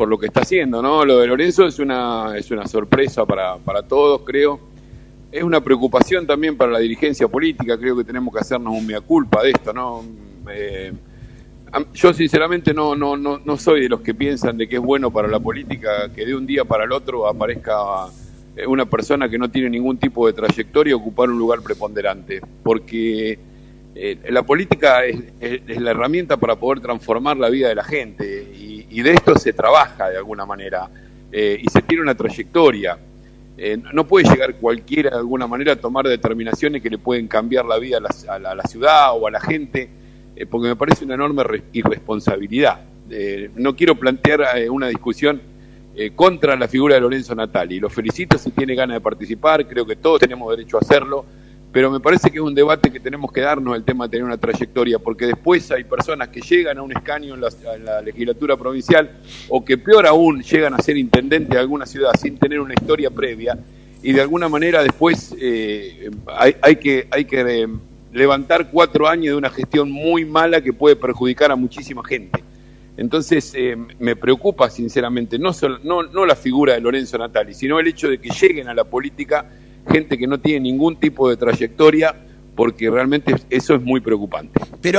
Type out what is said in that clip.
por lo que está haciendo, ¿no? Lo de Lorenzo es una, es una sorpresa para, para todos, creo. Es una preocupación también para la dirigencia política, creo que tenemos que hacernos un mea culpa de esto, ¿no? Eh, yo sinceramente no, no, no, no soy de los que piensan de que es bueno para la política que de un día para el otro aparezca eh, una persona que no tiene ningún tipo de trayectoria ocupar un lugar preponderante, porque eh, la política es, la herramienta para poder transformar la vida de la gente y, de esto se trabaja de alguna manera eh, y se tiene una trayectoria. no puede llegar cualquiera de alguna manera a tomar determinaciones que le pueden cambiar la vida a la, ciudad o a la gente, porque me parece una enorme irresponsabilidad. no quiero plantear una discusión eh, contra la figura de Lorenzo Natali. Lo felicito si tiene ganas de participar, creo que todos tenemos derecho a hacerlo, pero me parece que es un debate que tenemos que darnos el tema de tener una trayectoria, porque después hay personas que llegan a un escaño en la, legislatura provincial o que peor aún llegan a ser intendente de alguna ciudad sin tener una historia previa y de alguna manera después eh, hay, que, eh, levantar cuatro años de una gestión muy mala que puede perjudicar a muchísima gente. Entonces eh, me preocupa sinceramente no, no, no la figura de Lorenzo Natali, sino el hecho de que lleguen a la política gente que no tiene ningún tipo de trayectoria, porque realmente eso es muy preocupante. Pero